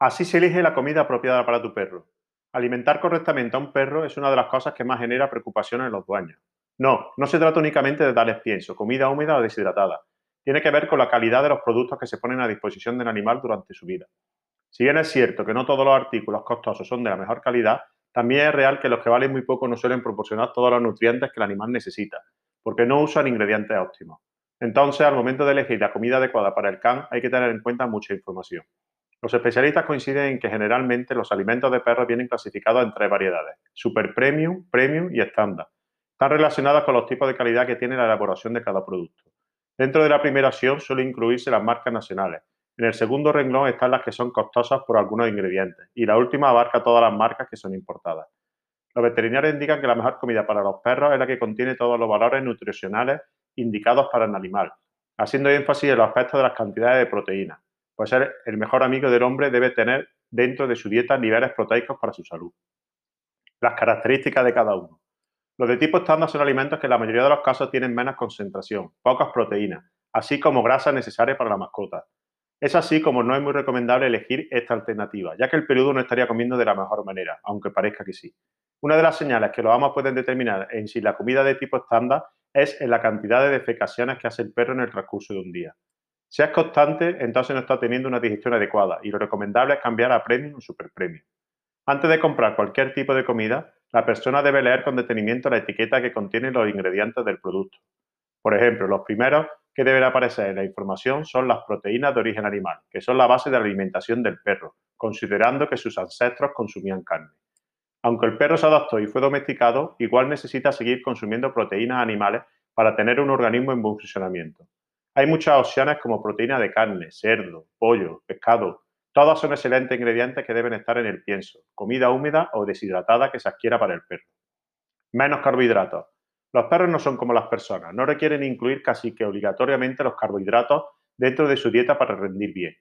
Así se elige la comida apropiada para tu perro. Alimentar correctamente a un perro es una de las cosas que más genera preocupación en los dueños. No, no se trata únicamente de darles pienso, comida húmeda o deshidratada. Tiene que ver con la calidad de los productos que se ponen a disposición del animal durante su vida. Si bien es cierto que no todos los artículos costosos son de la mejor calidad, también es real que los que valen muy poco no suelen proporcionar todos los nutrientes que el animal necesita, porque no usan ingredientes óptimos. Entonces, al momento de elegir la comida adecuada para el can, hay que tener en cuenta mucha información. Los especialistas coinciden en que generalmente los alimentos de perros vienen clasificados en tres variedades, super premium, premium y estándar. Están relacionadas con los tipos de calidad que tiene la elaboración de cada producto. Dentro de la primera opción suele incluirse las marcas nacionales. En el segundo renglón están las que son costosas por algunos ingredientes y la última abarca todas las marcas que son importadas. Los veterinarios indican que la mejor comida para los perros es la que contiene todos los valores nutricionales indicados para el animal, haciendo énfasis en los aspectos de las cantidades de proteínas pues ser el mejor amigo del hombre debe tener dentro de su dieta niveles proteicos para su salud. Las características de cada uno. Los de tipo estándar son alimentos que en la mayoría de los casos tienen menos concentración, pocas proteínas, así como grasas necesarias para la mascota. Es así como no es muy recomendable elegir esta alternativa, ya que el peludo no estaría comiendo de la mejor manera, aunque parezca que sí. Una de las señales que los amos pueden determinar en si la comida de tipo estándar es en la cantidad de defecaciones que hace el perro en el transcurso de un día. Si es constante, entonces no está teniendo una digestión adecuada y lo recomendable es cambiar a premium o super premium. Antes de comprar cualquier tipo de comida, la persona debe leer con detenimiento la etiqueta que contiene los ingredientes del producto. Por ejemplo, los primeros que deben aparecer en la información son las proteínas de origen animal, que son la base de la alimentación del perro, considerando que sus ancestros consumían carne. Aunque el perro se adaptó y fue domesticado, igual necesita seguir consumiendo proteínas animales para tener un organismo en buen funcionamiento. Hay muchas opciones como proteína de carne, cerdo, pollo, pescado. Todas son excelentes ingredientes que deben estar en el pienso, comida húmeda o deshidratada que se adquiera para el perro. Menos carbohidratos. Los perros no son como las personas, no requieren incluir casi que obligatoriamente los carbohidratos dentro de su dieta para rendir bien.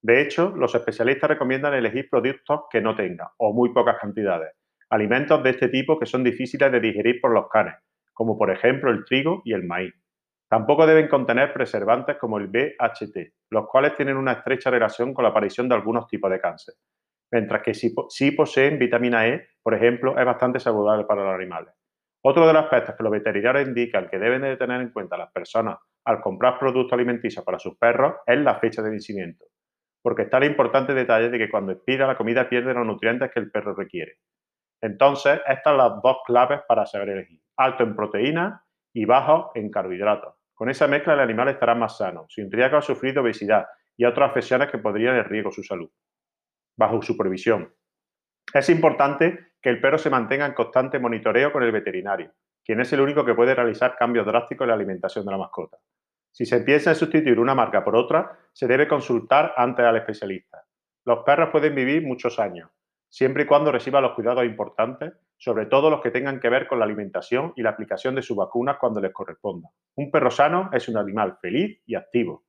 De hecho, los especialistas recomiendan elegir productos que no tengan, o muy pocas cantidades, alimentos de este tipo que son difíciles de digerir por los canes, como por ejemplo el trigo y el maíz. Tampoco deben contener preservantes como el BHT, los cuales tienen una estrecha relación con la aparición de algunos tipos de cáncer, mientras que si, poseen vitamina E, por ejemplo, es bastante saludable para los animales. Otro de los aspectos que los veterinarios indican que deben de tener en cuenta las personas al comprar productos alimenticios para sus perros es la fecha de vencimiento, porque está el importante detalle de que cuando expira la comida pierde los nutrientes que el perro requiere. Entonces, estas son las dos claves para saber elegir, alto en proteínas y bajo en carbohidratos. Con esa mezcla el animal estará más sano, sin riesgo a sufrir obesidad y otras afecciones que podrían en riesgo su salud. Bajo supervisión. Es importante que el perro se mantenga en constante monitoreo con el veterinario, quien es el único que puede realizar cambios drásticos en la alimentación de la mascota. Si se piensa en sustituir una marca por otra, se debe consultar antes al especialista. Los perros pueden vivir muchos años, siempre y cuando reciban los cuidados importantes sobre todo los que tengan que ver con la alimentación y la aplicación de sus vacunas cuando les corresponda. Un perro sano es un animal feliz y activo.